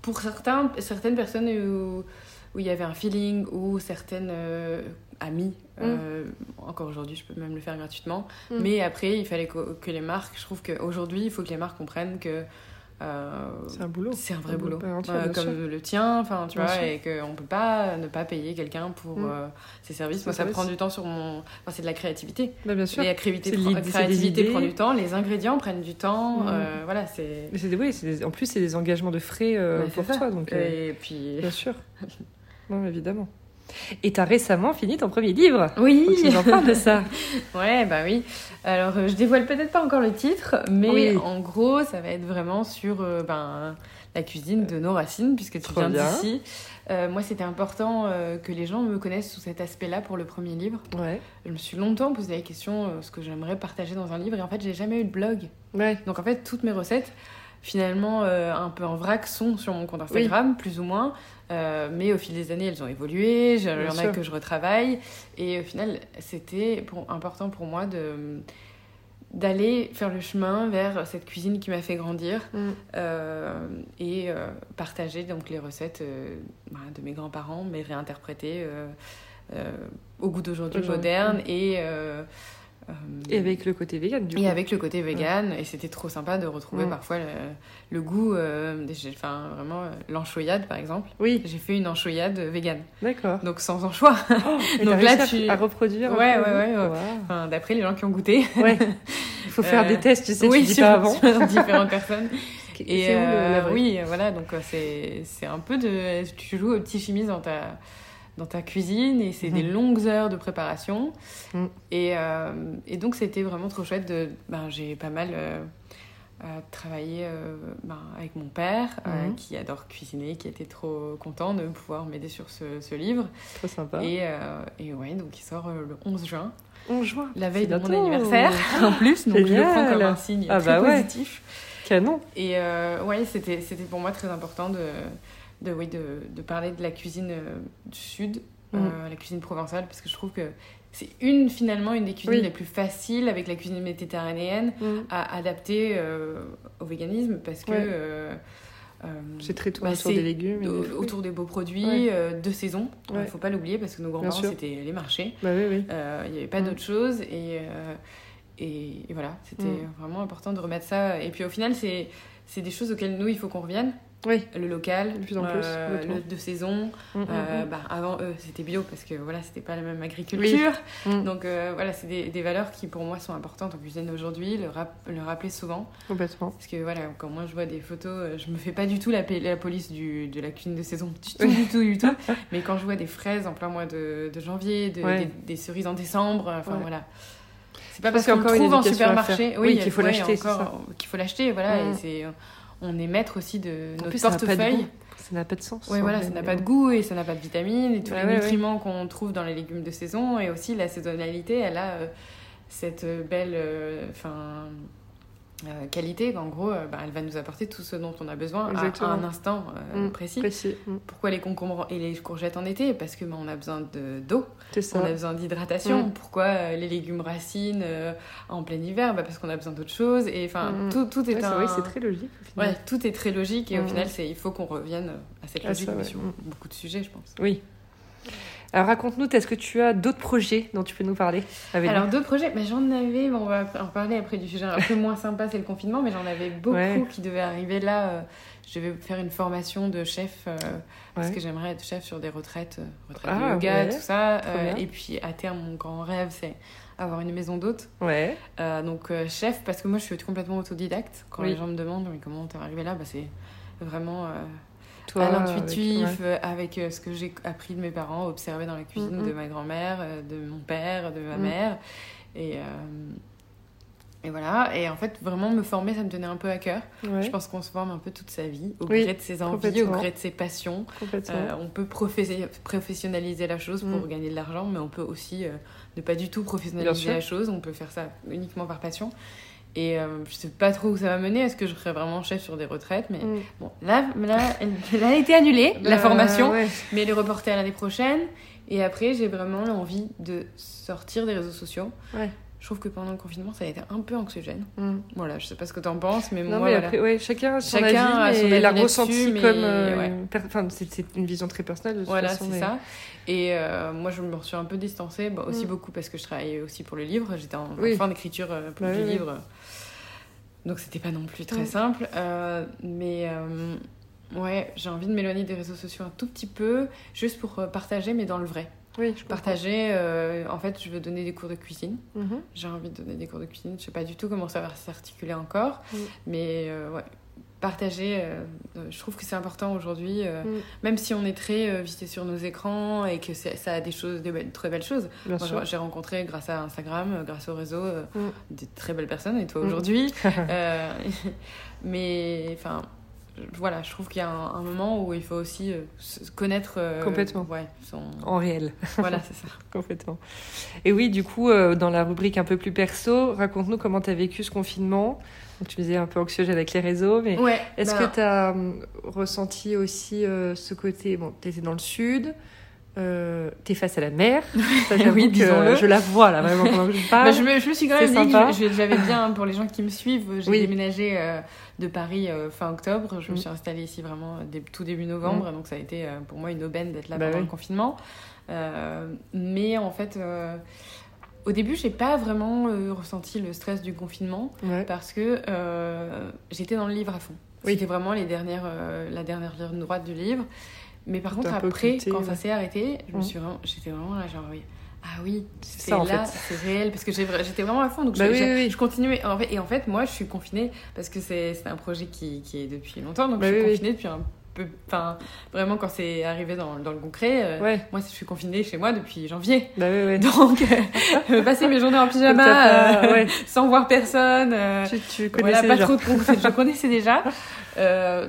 [SPEAKER 2] pour certains, certaines personnes où, où il y avait un feeling, ou certaines euh, amies, euh, encore aujourd'hui, je peux même le faire gratuitement.
[SPEAKER 1] Mm.
[SPEAKER 2] Mais après, il fallait que, que les marques, je trouve qu'aujourd'hui, il faut que les marques comprennent que euh,
[SPEAKER 1] C'est un boulot.
[SPEAKER 2] c'est un vrai
[SPEAKER 1] Un
[SPEAKER 2] boulot,
[SPEAKER 1] boulot
[SPEAKER 2] Euh, comme le tien, enfin tu
[SPEAKER 1] Bien
[SPEAKER 2] vois,
[SPEAKER 1] sûr.
[SPEAKER 2] et qu'on peut pas ne pas payer quelqu'un pour
[SPEAKER 1] Mm.
[SPEAKER 2] euh, ses services. Moi, ça
[SPEAKER 1] services.
[SPEAKER 2] prend du temps sur mon, enfin c'est de la créativité.
[SPEAKER 1] Bah, bien sûr.
[SPEAKER 2] Et la créativité, prend, créativité prend du temps, les ingrédients prennent du temps,
[SPEAKER 1] Mm.
[SPEAKER 2] euh, voilà, c'est.
[SPEAKER 1] Mais c'est des- oui, c'est des- en plus, c'est des engagements de frais euh, pour
[SPEAKER 2] ça.
[SPEAKER 1] toi. Donc, euh,
[SPEAKER 2] Et puis.
[SPEAKER 1] bien sûr. non, évidemment. Et tu as récemment fini ton premier livre.
[SPEAKER 2] Oui.
[SPEAKER 1] Faut que tu nous en parles de ça.
[SPEAKER 2] Ouais, bah oui. Alors, euh, je dévoile peut-être pas encore le titre, mais
[SPEAKER 1] Oui.
[SPEAKER 2] en gros, ça va être vraiment sur euh, ben, la cuisine de nos racines, puisque tu
[SPEAKER 1] Trop
[SPEAKER 2] viens d'ici. Euh, moi, c'était important euh, que les gens me connaissent sous cet aspect-là pour le premier livre.
[SPEAKER 1] Ouais.
[SPEAKER 2] Je me suis longtemps posé la question ce que j'aimerais partager dans un livre, et en fait, j'ai jamais eu de blog.
[SPEAKER 1] Ouais.
[SPEAKER 2] Donc, en fait, toutes mes recettes, finalement, euh, un peu en vrac, sont sur mon compte Instagram, plus ou moins. Euh, mais au fil des années, elles ont évolué. Il y en a que je retravaille. Et au final, c'était important pour moi de d'aller faire le chemin vers cette cuisine qui m'a fait grandir
[SPEAKER 1] Mm.
[SPEAKER 2] euh, et euh, partager donc les recettes bah, de mes grands-parents mais réinterprétées euh, au goût d'aujourd'hui
[SPEAKER 1] Aujourd'hui.
[SPEAKER 2] moderne et euh, euh,
[SPEAKER 1] Et avec le côté vegan, du coup.
[SPEAKER 2] et avec le côté vegan, et c'était trop sympa de retrouver parfois le, le goût, euh, des- enfin vraiment euh, l'anchoyade par exemple.
[SPEAKER 1] Oui,
[SPEAKER 2] J'ai fait une anchoyade vegan,
[SPEAKER 1] d'accord.
[SPEAKER 2] donc sans anchois.
[SPEAKER 1] Oh,
[SPEAKER 2] Donc là, tu-
[SPEAKER 1] à reproduire.
[SPEAKER 2] Ouais, ouais, ouais, ouais.
[SPEAKER 1] Waouh.
[SPEAKER 2] Enfin, D'après les gens qui ont goûté.
[SPEAKER 1] Ouais. Il faut faire
[SPEAKER 2] Euh,
[SPEAKER 1] des tests, tu sais,
[SPEAKER 2] oui,
[SPEAKER 1] tu dis
[SPEAKER 2] sur,
[SPEAKER 1] pas avant.
[SPEAKER 2] sur différentes personnes. Et
[SPEAKER 1] où le-
[SPEAKER 2] euh, oui, voilà, donc euh, c'est un peu de. Tu joues au petit chimiste dans ta, dans ta cuisine et c'est
[SPEAKER 1] Mhm.
[SPEAKER 2] des longues heures de préparation.
[SPEAKER 1] Mhm.
[SPEAKER 2] Et, euh, et donc c'était vraiment trop chouette de. Ben, J'ai pas mal euh, euh, travaillé euh, ben, avec mon père
[SPEAKER 1] Mhm.
[SPEAKER 2] qui adore cuisiner, qui était trop content de pouvoir m'aider sur ce, ce livre.
[SPEAKER 1] Trop sympa.
[SPEAKER 2] Et, et ouais, donc il sort le 11 juin,
[SPEAKER 1] 11 juin.
[SPEAKER 2] la veille de mon anniversaire en plus, donc je le prends comme
[SPEAKER 1] Génial.
[SPEAKER 2] un signe
[SPEAKER 1] Ah
[SPEAKER 2] très
[SPEAKER 1] bah ouais.
[SPEAKER 2] positif.
[SPEAKER 1] Canon.
[SPEAKER 2] Et ouais, c'était, c'était pour moi très important de, de, oui, de, de parler de la cuisine euh, du Sud,
[SPEAKER 1] Mm.
[SPEAKER 2] euh, la cuisine provençale, parce que je trouve que c'est une, finalement, une des cuisines
[SPEAKER 1] Oui.
[SPEAKER 2] les plus faciles avec la cuisine méditerranéenne à adapter euh, au véganisme, parce que...
[SPEAKER 1] Ouais. C'est très tout
[SPEAKER 2] bah,
[SPEAKER 1] autour
[SPEAKER 2] c'est
[SPEAKER 1] des légumes. et des
[SPEAKER 2] autour des beaux produits
[SPEAKER 1] Ouais.
[SPEAKER 2] de saison. Il
[SPEAKER 1] Ouais.
[SPEAKER 2] faut pas l'oublier, parce que nos grands-parents, c'était les marchés.
[SPEAKER 1] Bah oui.
[SPEAKER 2] Il n'y avait pas
[SPEAKER 1] Mm.
[SPEAKER 2] d'autre chose et, et, et voilà, c'était
[SPEAKER 1] Mm.
[SPEAKER 2] vraiment important de remettre ça. Et puis au final, c'est c'est des choses auxquelles nous, il faut qu'on revienne.
[SPEAKER 1] Oui.
[SPEAKER 2] Le local,
[SPEAKER 1] De plus en plus,
[SPEAKER 2] euh, le de saison.
[SPEAKER 1] Mm, mm,
[SPEAKER 2] Euh, bah, avant eux, c'était bio parce que voilà, c'était pas la même agriculture.
[SPEAKER 1] Mm.
[SPEAKER 2] Donc euh, voilà, c'est des, des valeurs qui pour moi sont importantes en cuisine aujourd'hui, le, rap- le rappeler souvent.
[SPEAKER 1] Complètement.
[SPEAKER 2] Parce que voilà, quand moi je vois des photos, je me fais pas du tout la, police du, de la cuisine de saison, du tout, du tout, du tout. Mais quand je vois des fraises en plein mois de, de janvier, de-
[SPEAKER 1] Ouais.
[SPEAKER 2] des, des cerises en décembre, enfin
[SPEAKER 1] Ouais.
[SPEAKER 2] voilà. C'est pas
[SPEAKER 1] Parce
[SPEAKER 2] parce qu'on le trouve en supermarché, oui,
[SPEAKER 1] Oui, qu'il faut
[SPEAKER 2] ouais,
[SPEAKER 1] l'acheter,
[SPEAKER 2] Qu'il faut l'acheter, voilà. Et c'est, on est maître aussi de notre
[SPEAKER 1] plus,
[SPEAKER 2] portefeuille.
[SPEAKER 1] Ça n'a pas de sens.
[SPEAKER 2] Oui, voilà, ça n'a pas de goût et ça n'a pas de vitamines et tous
[SPEAKER 1] Ouais,
[SPEAKER 2] les
[SPEAKER 1] ouais,
[SPEAKER 2] nutriments qu'on trouve dans les légumes de saison. Et aussi, la saisonnalité, elle a euh, cette belle. euh, Enfin. euh, qualité, en gros, euh, bah, elle va nous apporter tout ce dont on a besoin à un instant euh,
[SPEAKER 1] Mm,
[SPEAKER 2] précis.
[SPEAKER 1] Précis. Mm.
[SPEAKER 2] Pourquoi les concombres et les courgettes en été? Parce que bah, on a besoin de- d'eau, on a besoin d'hydratation.
[SPEAKER 1] Mm.
[SPEAKER 2] Pourquoi euh, les légumes racines euh, en plein hiver? Bah, Parce qu'on a besoin d'autre chose. Et enfin, tout, tout est
[SPEAKER 1] Ouais,
[SPEAKER 2] un.
[SPEAKER 1] c'est très logique au final.
[SPEAKER 2] Ouais, tout est très logique et au final, c'est il faut qu'on revienne à cette
[SPEAKER 1] Ah,
[SPEAKER 2] logique
[SPEAKER 1] ça,
[SPEAKER 2] mais
[SPEAKER 1] ouais.
[SPEAKER 2] sur beaucoup de sujets, je pense.
[SPEAKER 1] Oui. Alors raconte-nous, est-ce que tu as d'autres projets dont tu peux nous parler avec
[SPEAKER 2] Alors d'autres projets, bah, j'en avais, bon, on va en parler après du sujet un peu moins sympa, c'est le confinement, mais j'en avais beaucoup
[SPEAKER 1] Ouais.
[SPEAKER 2] qui devaient arriver là. euh, je vais faire une formation de chef, euh, parce que j'aimerais être chef sur des retraites, euh, retraites
[SPEAKER 1] Ah,
[SPEAKER 2] de yoga,
[SPEAKER 1] ouais.
[SPEAKER 2] tout ça. Euh, et puis à terme, mon grand rêve, c'est avoir une maison d'hôtes.
[SPEAKER 1] Ouais.
[SPEAKER 2] Donc chef, parce que moi je suis complètement autodidacte. Quand
[SPEAKER 1] Oui.
[SPEAKER 2] les gens me demandent mais comment t'es arrivé là, bah, c'est vraiment... euh,
[SPEAKER 1] Toi,
[SPEAKER 2] à
[SPEAKER 1] avec-
[SPEAKER 2] l'intuitif,
[SPEAKER 1] ouais.
[SPEAKER 2] euh, avec, euh, ce que j'ai appris de mes parents, observé dans la cuisine
[SPEAKER 1] Mhm.
[SPEAKER 2] de ma grand-mère, euh, de mon père, de ma
[SPEAKER 1] Mhm.
[SPEAKER 2] mère. Et, euh, et voilà. Et en fait, vraiment me former, ça me tenait un peu à cœur.
[SPEAKER 1] Ouais,
[SPEAKER 2] Je pense qu'on se forme un peu toute sa vie, au
[SPEAKER 1] Oui,
[SPEAKER 2] gré de ses envies, au gré de ses passions. Euh, on peut professi- professionnaliser la chose pour gagner de l'argent, mais on peut aussi euh, ne pas du tout professionnaliser la chose. On peut faire ça uniquement par passion. Et euh, je sais pas trop où ça va mener. Est-ce que je serai vraiment chef sur des retraites Mais
[SPEAKER 1] Mm.
[SPEAKER 2] bon, là, là, elle, elle a été annulée, la
[SPEAKER 1] Bah,
[SPEAKER 2] formation,
[SPEAKER 1] ouais.
[SPEAKER 2] mais elle est reportée à l'année prochaine. Et après, j'ai vraiment envie de sortir des réseaux sociaux.
[SPEAKER 1] Ouais.
[SPEAKER 2] Je trouve que pendant le confinement, ça a été un peu anxiogène.
[SPEAKER 1] Mm.
[SPEAKER 2] Voilà, je sais pas ce que t'en penses, mais
[SPEAKER 1] Non,
[SPEAKER 2] moi,
[SPEAKER 1] mais
[SPEAKER 2] voilà.
[SPEAKER 1] après, ouais, chacun a son
[SPEAKER 2] Chacun a
[SPEAKER 1] avis,
[SPEAKER 2] son
[SPEAKER 1] mais
[SPEAKER 2] avis
[SPEAKER 1] l'a ressenti
[SPEAKER 2] mais
[SPEAKER 1] comme. euh,
[SPEAKER 2] ouais.
[SPEAKER 1] une per- Enfin, c'est une vision très personnelle de toute
[SPEAKER 2] Voilà, c'est
[SPEAKER 1] mais-
[SPEAKER 2] ça. Et euh, moi, je me suis un peu distancée, bah, aussi
[SPEAKER 1] Mm.
[SPEAKER 2] beaucoup parce que je travaillais aussi pour le livre. J'étais en, fin d'écriture euh, pour
[SPEAKER 1] Bah
[SPEAKER 2] du
[SPEAKER 1] oui,
[SPEAKER 2] livre. Donc, c'était pas non plus très simple. Euh, mais ouais, j'ai envie de m'éloigner des réseaux sociaux un tout petit peu, juste pour partager, mais dans le vrai.
[SPEAKER 1] Oui, je.
[SPEAKER 2] Partager, euh, en fait, je veux donner des cours de cuisine.
[SPEAKER 1] Mhm.
[SPEAKER 2] J'ai envie de donner des cours de cuisine. Je sais pas du tout comment ça va s'articuler encore.
[SPEAKER 1] Mm.
[SPEAKER 2] Mais euh, ouais, partager, euh, je trouve que c'est important aujourd'hui.
[SPEAKER 1] Mm.
[SPEAKER 2] même si on est très vissé sur nos écrans et que ça a des choses, des très belles choses. J'ai- rencontré grâce à Instagram, grâce au réseau, des très belles personnes, et toi aujourd'hui. Mais enfin, voilà, je trouve qu'il y a un, un moment où il faut aussi euh, se connaître. euh,
[SPEAKER 1] Complètement.
[SPEAKER 2] Ouais, son...
[SPEAKER 1] En réel.
[SPEAKER 2] voilà, c'est ça.
[SPEAKER 1] Complètement. Et oui, du coup, euh, dans la rubrique un peu plus perso, raconte-nous comment tu as vécu ce confinement. Donc, tu disais un peu anxiogène avec les réseaux, mais
[SPEAKER 2] Ouais.
[SPEAKER 1] est-ce que tu as ressenti aussi ce côté Bon, tu étais dans le sud, euh, tu es face à la mer? Ça,
[SPEAKER 2] Oui,
[SPEAKER 1] que je la vois là, vraiment, pendant que je parle.
[SPEAKER 2] Bah, je, me, je me suis quand même dit que j'avais bien, pour les gens qui me suivent, j'ai
[SPEAKER 1] Oui.
[SPEAKER 2] déménagé euh, de Paris euh, fin octobre. Je me
[SPEAKER 1] Mm.
[SPEAKER 2] suis installée ici vraiment euh, tout début novembre, donc ça a été euh, pour moi une aubaine d'être là
[SPEAKER 1] Bah
[SPEAKER 2] pendant
[SPEAKER 1] oui.
[SPEAKER 2] le confinement. Mais en fait, au début, j'ai pas vraiment euh, ressenti le stress du confinement
[SPEAKER 1] Ouais.
[SPEAKER 2] parce que euh, j'étais dans le livre à fond.
[SPEAKER 1] Oui.
[SPEAKER 2] C'était vraiment les dernières, euh, la dernière ligne droite du livre. Mais par contre, après, quand
[SPEAKER 1] ouais.
[SPEAKER 2] ça s'est arrêté, je me
[SPEAKER 1] Mm.
[SPEAKER 2] suis j'étais vraiment là, genre oui. Ah oui,
[SPEAKER 1] C'est
[SPEAKER 2] c'est
[SPEAKER 1] ça, en
[SPEAKER 2] là,
[SPEAKER 1] fait.
[SPEAKER 2] c'est réel, parce que j'étais vraiment à fond, donc
[SPEAKER 1] Bah
[SPEAKER 2] je,
[SPEAKER 1] oui, oui, oui.
[SPEAKER 2] je continuais. En fait, et en fait, moi, je suis confinée parce que c'est un projet qui, qui est depuis longtemps, donc
[SPEAKER 1] Bah
[SPEAKER 2] je suis
[SPEAKER 1] oui, oui.
[SPEAKER 2] confinée depuis un peu. Enfin, vraiment, quand c'est arrivé dans, dans le concret, euh,
[SPEAKER 1] Ouais,
[SPEAKER 2] moi, je suis confinée chez moi depuis janvier.
[SPEAKER 1] bah ouais.
[SPEAKER 2] Donc, euh, passer mes journées en pyjama,
[SPEAKER 1] pas-
[SPEAKER 2] euh,
[SPEAKER 1] ouais.
[SPEAKER 2] sans voir personne. euh,
[SPEAKER 1] Tu, tu
[SPEAKER 2] voilà,
[SPEAKER 1] connaissais
[SPEAKER 2] pas
[SPEAKER 1] déjà.
[SPEAKER 2] trop de je connaissais déjà.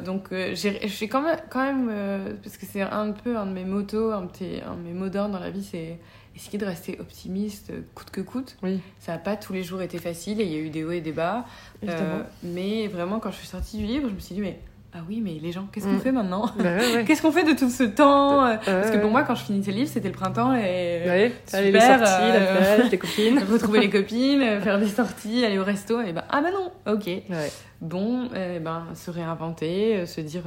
[SPEAKER 2] Donc j'ai j'ai quand même, quand même parce que c'est un peu un de mes motos, un, petit, un de mes mots d'ordre dans la vie, c'est essayer de rester optimiste euh, coûte que coûte.
[SPEAKER 1] Oui,
[SPEAKER 2] Ça n'a pas tous les jours été facile et il y a eu des hauts et des bas. Euh, mais vraiment, quand je suis sortie du livre, je me suis dit, mais ah oui, mais les gens, qu'est-ce qu'on
[SPEAKER 1] Mm.
[SPEAKER 2] fait maintenant
[SPEAKER 1] Bah ouais, ouais.
[SPEAKER 2] Qu'est-ce qu'on fait de tout ce temps
[SPEAKER 1] Ouais,
[SPEAKER 2] Parce que
[SPEAKER 1] ouais.
[SPEAKER 2] pour moi, quand je finissais le livre, c'était le printemps et
[SPEAKER 1] Ouais, allez, les
[SPEAKER 2] super,
[SPEAKER 1] sorties, la
[SPEAKER 2] euh,
[SPEAKER 1] plage, les copines.
[SPEAKER 2] retrouver les copines, euh, faire des sorties, aller au resto. Et ben, ah bah non, ok.
[SPEAKER 1] Ouais.
[SPEAKER 2] Bon, eh ben, se réinventer, euh, se dire.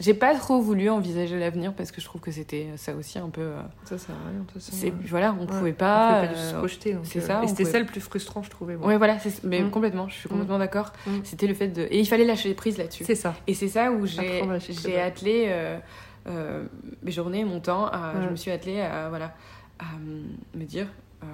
[SPEAKER 2] Euh. J'ai pas trop voulu envisager l'avenir parce que je trouve que c'était ça aussi un peu. euh,
[SPEAKER 1] Ça sert à rien, de toute façon.
[SPEAKER 2] c'est,
[SPEAKER 1] Ouais.
[SPEAKER 2] voilà, on
[SPEAKER 1] Ouais.
[SPEAKER 2] pouvait
[SPEAKER 1] On
[SPEAKER 2] pas.
[SPEAKER 1] pouvait pas se
[SPEAKER 2] euh,
[SPEAKER 1] projeter. donc,
[SPEAKER 2] c'est
[SPEAKER 1] euh,
[SPEAKER 2] ça,
[SPEAKER 1] Et
[SPEAKER 2] on
[SPEAKER 1] c'était
[SPEAKER 2] pouvait-
[SPEAKER 1] ça le plus frustrant, je trouvais. moi.
[SPEAKER 2] Ouais, voilà, c'est- mais
[SPEAKER 1] Mm.
[SPEAKER 2] complètement, je suis
[SPEAKER 1] Mm.
[SPEAKER 2] complètement d'accord.
[SPEAKER 1] Mm.
[SPEAKER 2] C'était le fait de. Et il fallait lâcher prise là-dessus.
[SPEAKER 1] C'est ça.
[SPEAKER 2] Et c'est ça où j'ai, attelé euh, euh, mes journées, mon temps. à-. Je me suis attelée à, voilà, à me dire euh,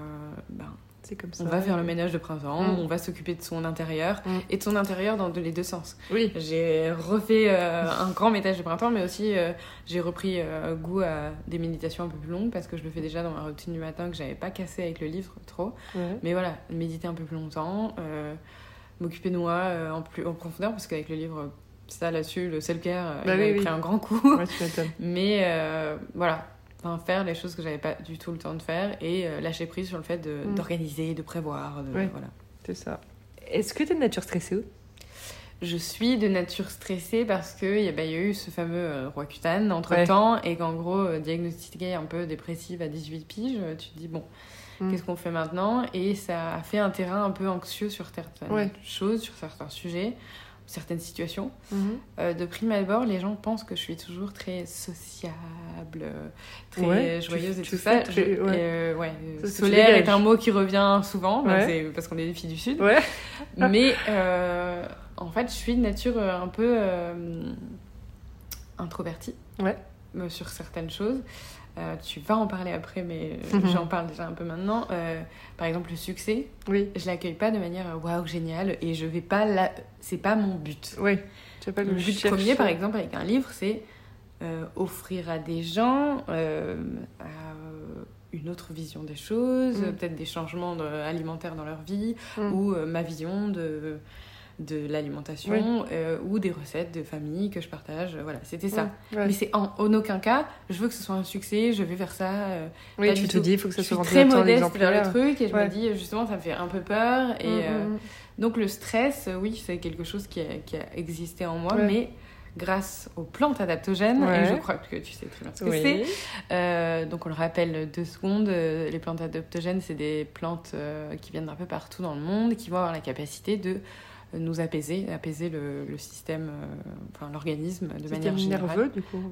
[SPEAKER 2] ben,
[SPEAKER 1] C'est comme ça.
[SPEAKER 2] on va faire le ménage de printemps,
[SPEAKER 1] Mm.
[SPEAKER 2] on va s'occuper de son intérieur
[SPEAKER 1] Mm.
[SPEAKER 2] et de son intérieur dans les deux sens.
[SPEAKER 1] Oui.
[SPEAKER 2] J'ai refait euh, un grand ménage de printemps, mais aussi euh, j'ai repris euh, goût à des méditations un peu plus longues parce que je le fais déjà dans ma routine du matin que j'avais pas cassé avec le livre trop. Mais voilà, méditer un peu plus longtemps, m'occuper de moi en, plus, en profondeur parce qu'avec le livre, ça là-dessus, le self-care,
[SPEAKER 1] Bah
[SPEAKER 2] il
[SPEAKER 1] oui, oui.
[SPEAKER 2] pris un grand coup.
[SPEAKER 1] Ouais, tu m'étonnes.
[SPEAKER 2] Mais voilà, enfin, faire les choses que j'avais pas du tout le temps de faire et euh, lâcher prise sur le fait de-
[SPEAKER 1] Mm.
[SPEAKER 2] d'organiser, de prévoir. De,
[SPEAKER 1] Ouais.
[SPEAKER 2] voilà.
[SPEAKER 1] C'est ça. Est-ce que tu es de nature stressée
[SPEAKER 2] je suis de nature stressée parce qu'il bah, y a eu ce fameux euh, roi cutane entre temps et qu'en gros, euh, diagnostiqué un peu dépressive à 18 piges, tu te dis bon, mm. qu'est-ce qu'on fait maintenant? Et ça a fait un terrain un peu anxieux sur certaines choses, sur certains sujets certaines situations. Mhm. Euh, de prime abord, les gens pensent que je suis toujours très sociable, très joyeuse et tout ça. Euh, solaire est un mot qui revient souvent, parce qu'on est des filles du Sud. Mais euh, en fait, je suis de nature un peu introvertie sur certaines choses. Euh, tu vas en parler après, mais mhm. j'en parle déjà un peu maintenant. Euh, par exemple, le succès, oui. je l'accueille pas de manière euh, waouh, génial, et je vais pas là. C'est pas mon but.
[SPEAKER 1] Oui,
[SPEAKER 2] tu pas le, le but premier, par exemple, avec un livre, c'est offrir à des gens une autre vision des choses, mm. peut-être des changements alimentaires dans leur vie, mm. ou ma vision de de l'alimentation euh, ou des recettes de famille que je partage. Voilà, c'était ça. Mais c'est en, aucun cas, je veux que ce soit un succès, je vais faire ça. Euh,
[SPEAKER 1] oui, tu te dis, il faut que ça soit
[SPEAKER 2] très modeste vers le truc et je me dis, justement, ça me fait un peu peur. Et mm, euh, mm. donc, le stress, oui, c'est quelque chose qui a, qui a existé en moi, mais grâce aux plantes adaptogènes, et je crois que tu sais très bien ce que c'est. donc on le rappelle deux secondes, les plantes adaptogènes, c'est des plantes qui viennent d'un peu partout dans le monde, qui vont avoir la capacité de nous apaiser, apaiser le, système, euh, enfin l'organisme de manière générale.
[SPEAKER 1] nerveux, du coup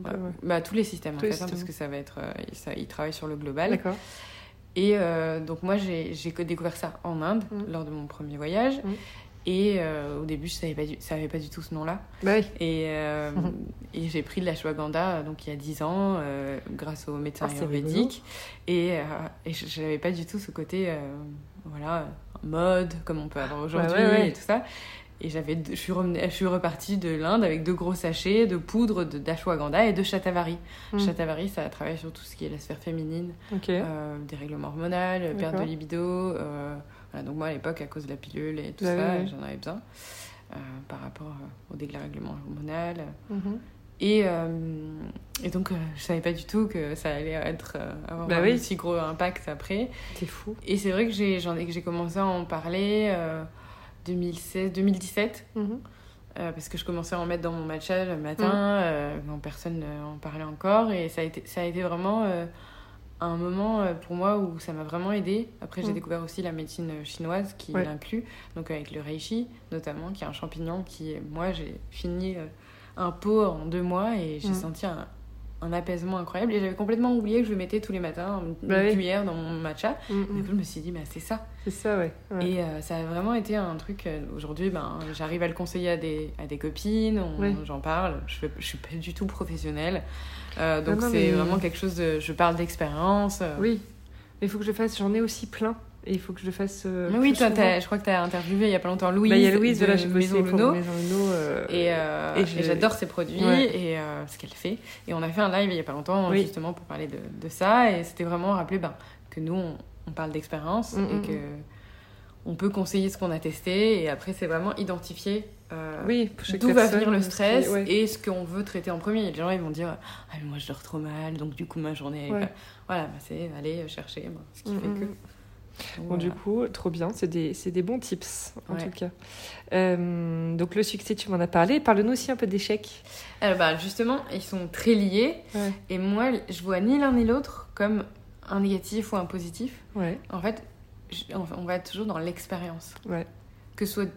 [SPEAKER 2] bah, Tous les systèmes, en fait, hein, parce que ça va être. Euh, ça, il travaille sur le global. D'accord. Et euh, donc, moi, j'ai découvert ça en Inde, mmh. lors de mon premier voyage. Mmh. Et au début, je savais pas du, savais pas du tout ce nom-là.
[SPEAKER 1] Bah oui.
[SPEAKER 2] Et, mmh. et j'ai pris de la shwaganda donc il y a 10 ans grâce au médecin ah, ayurvédique. Et, et je n'avais pas du tout ce côté voilà mode comme on peut avoir aujourd'hui et tout ça. Et j'avais, je suis, je suis repartie de l'Inde avec deux gros sachets de poudre de d'ashwagandha et de shatavari. Mm. Shatavari, ça travaille sur tout ce qui est la sphère féminine, euh, des règlements hormonaux, perte de libido. Euh, voilà, donc moi à l'époque, à cause de la pilule et tout ça, j'en avais besoin euh, par rapport au dérèglement hormonal. Mm-hmm. Et, et donc, je savais pas du tout que ça allait être, avoir bah un si gros impact après.
[SPEAKER 1] C'est fou.
[SPEAKER 2] Et c'est vrai que j'ai, j'en ai, que j'ai commencé à en parler 2016, 2017. Mhm. Euh, parce que je commençais à en mettre dans mon matcha le matin, mhm. euh, personne n'en parlait encore. Et ça a été, ça a été vraiment euh, un moment pour moi où ça m'a vraiment aidé. Après, j'ai mhm. découvert aussi la médecine chinoise qui l'inclut, donc avec le reishi notamment, qui est un champignon qui, moi, j'ai fini un pot en deux mois et j'ai senti un, un apaisement incroyable. Et j'avais complètement oublié que je le mettais tous les matins, une bah cuillère dans mon matcha. Mm, mm. Du coup, je me suis dit, bah, c'est ça.
[SPEAKER 1] C'est ça, ouais.
[SPEAKER 2] Et euh, ça a vraiment été un truc. Euh, aujourd'hui, ben, j'arrive à le conseiller à des, à des copines, j'en parle. Je, je suis pas du tout professionnelle. Euh, donc, c'est vraiment quelque chose de. Je parle d'expérience.
[SPEAKER 1] Oui. Mais il faut que je fasse, j'en ai aussi plein. Et il faut que je le fasse. Euh,
[SPEAKER 2] oui, toi, je crois que tu as interviewé il y a pas longtemps Louise.
[SPEAKER 1] Bah, il y a Louise, là, j'ai Maison
[SPEAKER 2] Luno. Maison Luno euh, et, euh, et j'adore ses produits et ce qu'elle fait. Et on a fait un live il y a pas longtemps, justement, pour parler de, de ça. Et c'était vraiment rappeler ben, que nous, on, parle d'expérience mm, et mm, que mm. on peut conseiller ce qu'on a testé. Et après, c'est vraiment identifier oui, d'où va venir le stress et ce qu'on veut traiter en premier. Les gens, ils vont dire ah, mais moi, je dors trop mal, donc du coup, ma journée. Voilà, bah, c'est aller chercher ce qui fait que.
[SPEAKER 1] Bon, du coup, trop bien, c'est des, des, bons tips en tout cas. Euh, donc, le succès, tu m'en as parlé. Parle-nous aussi un peu d'échecs.
[SPEAKER 2] Alors, bah, justement, ils sont très liés. Et moi, je vois ni l'un ni l'autre comme un négatif ou un positif.
[SPEAKER 1] Ouais.
[SPEAKER 2] En fait, on va être toujours dans l'expérience.
[SPEAKER 1] Ouais
[SPEAKER 2] que ce soit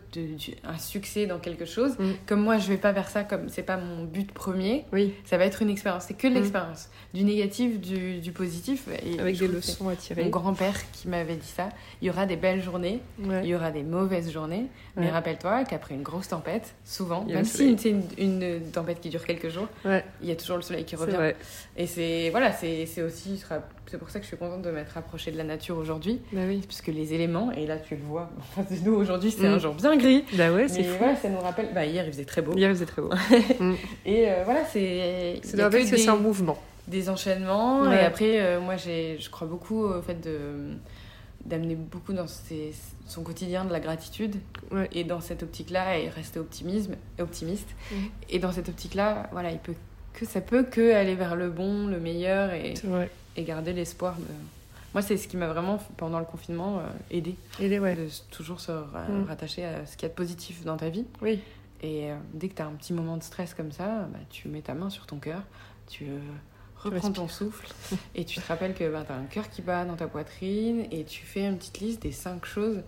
[SPEAKER 2] un succès dans quelque chose. Mm. Comme moi, je vais pas vers ça comme c'est pas mon but premier.
[SPEAKER 1] Oui.
[SPEAKER 2] Ça va être une expérience. C'est que mm. l'expérience. Du négatif, du, du positif.
[SPEAKER 1] Et Avec des leçons à tirer.
[SPEAKER 2] Mon grand-père qui m'avait dit ça. Il y aura des belles journées, il y aura des mauvaises journées. Mais rappelle-toi qu'après une grosse tempête, souvent, même si c'est une, une, tempête qui dure quelques jours, il y a toujours le soleil qui revient. Et c'est voilà, c'est aussi c'est pour ça que je suis contente de m'être approchée de la nature aujourd'hui.
[SPEAKER 1] Bah oui.
[SPEAKER 2] Puisque les éléments, et là tu le vois, nous aujourd'hui c'est un mm. jour bien gris.
[SPEAKER 1] Bah ouais, c'est
[SPEAKER 2] fou. Voilà, ça nous rappelle. Bah hier il faisait très beau.
[SPEAKER 1] Hier il faisait très beau.
[SPEAKER 2] Mm. Et euh, voilà, c'est.
[SPEAKER 1] C'est que, que c'est un mouvement.
[SPEAKER 2] Des enchaînements. Et après, euh, moi je crois beaucoup au fait de d'amener beaucoup dans ses, son quotidien de la gratitude et dans cette optique là et rester optimisme optimiste mm. et dans cette optique là voilà il peut que ça peut que aller vers le bon le meilleur et et garder l'espoir de. Moi, c'est ce qui m'a vraiment, pendant le confinement, aidé.
[SPEAKER 1] Aidé, ouais.
[SPEAKER 2] De toujours se mm. rattacher à ce qu'il y a de positif dans ta vie.
[SPEAKER 1] Oui.
[SPEAKER 2] Et dès que tu as un petit moment de stress comme ça, bah, tu mets ta main sur ton cœur, tu reprends ton souffle et tu te rappelles que bah, tu as un cœur qui bat dans ta poitrine et tu fais une petite liste des cinq choses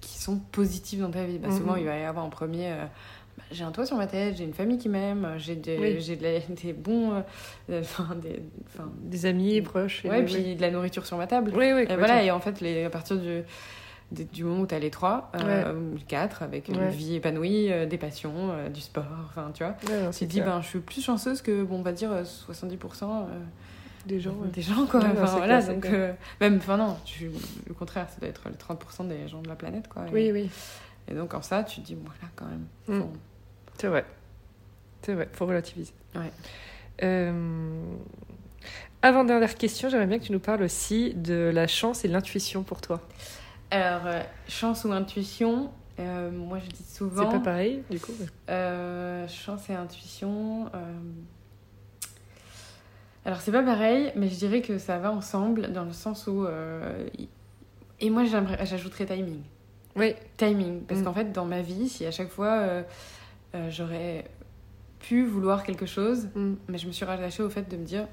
[SPEAKER 2] qui sont positives dans ta vie. Bah, Souvent, il va y avoir en premier. Euh, j'ai un toit sur ma tête, j'ai une famille qui m'aime, j'ai des, j'ai des bons. Euh, des,
[SPEAKER 1] des amis proches.
[SPEAKER 2] Ouais, et puis de la nourriture sur ma table.
[SPEAKER 1] Oui, oui.
[SPEAKER 2] Et voilà, et en fait, les, à partir du du moment où tu as les trois, euh, quatre, avec une vie épanouie, euh, des passions, euh, du sport, enfin, tu vois. tu te dis, ben, je suis plus chanceuse que, bon, on va dire, 70%
[SPEAKER 1] des gens.
[SPEAKER 2] Des gens, quoi. enfin, voilà, donc, même, enfin, non, le contraire, ça doit être les 30% des gens de la planète, quoi.
[SPEAKER 1] oui, oui.
[SPEAKER 2] Et donc, en ça, tu te dis, voilà, quand même.
[SPEAKER 1] Mm. C'est vrai. C'est vrai, faut relativiser.
[SPEAKER 2] Ouais.
[SPEAKER 1] Avant dernière question, j'aimerais bien que tu nous parles aussi de la chance et l'intuition pour toi.
[SPEAKER 2] Alors, euh, chance ou intuition, euh, moi je dis souvent.
[SPEAKER 1] C'est pas pareil, du coup
[SPEAKER 2] euh, Chance et intuition. Alors, c'est pas pareil, mais je dirais que ça va ensemble dans le sens où. Et moi, j'ajouterais timing.
[SPEAKER 1] Oui.
[SPEAKER 2] Timing. Parce mm. qu'en fait, dans ma vie, si à chaque fois j'aurais pu vouloir quelque chose, mm. mais je me suis rattachée au fait de me dire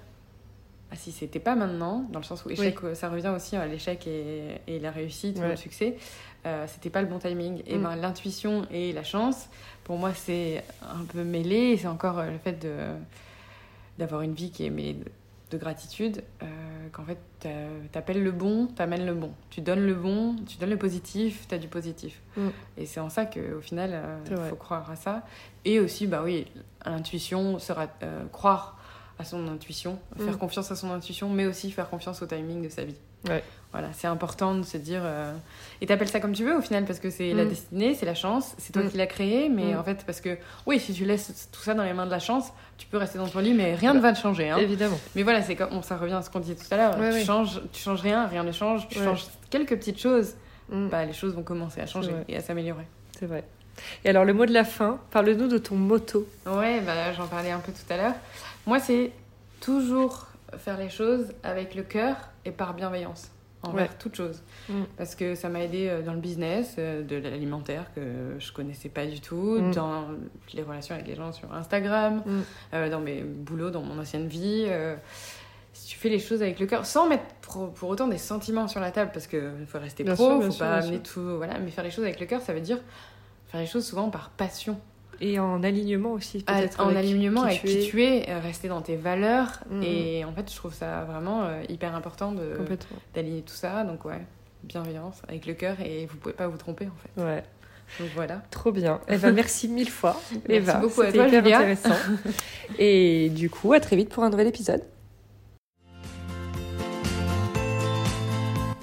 [SPEAKER 2] ah, si c'était pas maintenant, dans le sens où échec, ça revient aussi à l'échec et, et, la réussite ou le succès, euh, c'était pas le bon timing. Et mm. ben, l'intuition et la chance, pour moi, c'est un peu mêlé. C'est encore euh, le fait de, d'avoir une vie qui est mêlée de, gratitude, euh, qu'en fait, t'appelles le bon, t'amènes le bon. Tu donnes le bon, tu donnes le positif, t'as du positif. Mm. Et c'est en ça qu'au final, il faut croire à ça. Et aussi, bah oui, l'intuition sera croire à son intuition, faire mm. confiance à son intuition, mais aussi faire confiance au timing de sa vie.
[SPEAKER 1] Ouais.
[SPEAKER 2] Voilà, c'est important de se dire. Euh... Et t'appelles ça comme tu veux au final, parce que c'est la mm. destinée, c'est la chance, c'est toi mm. qui l'as créé, mais en fait, parce que oui, si tu laisses tout ça dans les mains de la chance, tu peux rester dans ton lit, mais rien ne va te changer. Hein.
[SPEAKER 1] Évidemment.
[SPEAKER 2] Mais voilà, c'est comme ça revient à ce qu'on disait tout à l'heure. tu, changes, tu changes rien, rien ne change, tu changes quelques petites choses, bah, les choses vont commencer à changer et à s'améliorer.
[SPEAKER 1] C'est vrai. Et alors, le mot de la fin, parle-nous de ton moto.
[SPEAKER 2] Ouais, bah, j'en parlais un peu tout à l'heure. Moi, c'est toujours faire les choses avec le cœur et par bienveillance envers toute chose. Mm. Parce que ça m'a aidé euh, dans le business, euh, de l'alimentaire que je connaissais pas du tout, mm. dans les relations avec les gens sur Instagram, mm. euh, dans mes boulots, dans mon ancienne vie. si tu fais les choses avec le cœur, sans mettre pour, autant des sentiments sur la table, parce qu'il faut rester pro, il faut pas amener tout. Voilà, mais faire les choses avec le cœur, ça veut dire faire les choses souvent par passion.
[SPEAKER 1] Et en alignement aussi,
[SPEAKER 2] ah, peut-être. En alignement avec qui tu es, euh, rester dans tes valeurs. Mm, et en fait, je trouve ça vraiment euh, hyper important d'aligner tout ça. Donc, ouais, bienveillance avec le cœur et vous pouvez pas vous tromper en fait.
[SPEAKER 1] Ouais.
[SPEAKER 2] Donc voilà.
[SPEAKER 1] Trop bien. Eva, merci mille fois.
[SPEAKER 2] merci beaucoup à toi,
[SPEAKER 1] hyper intéressant. et du coup, à très vite pour un nouvel épisode.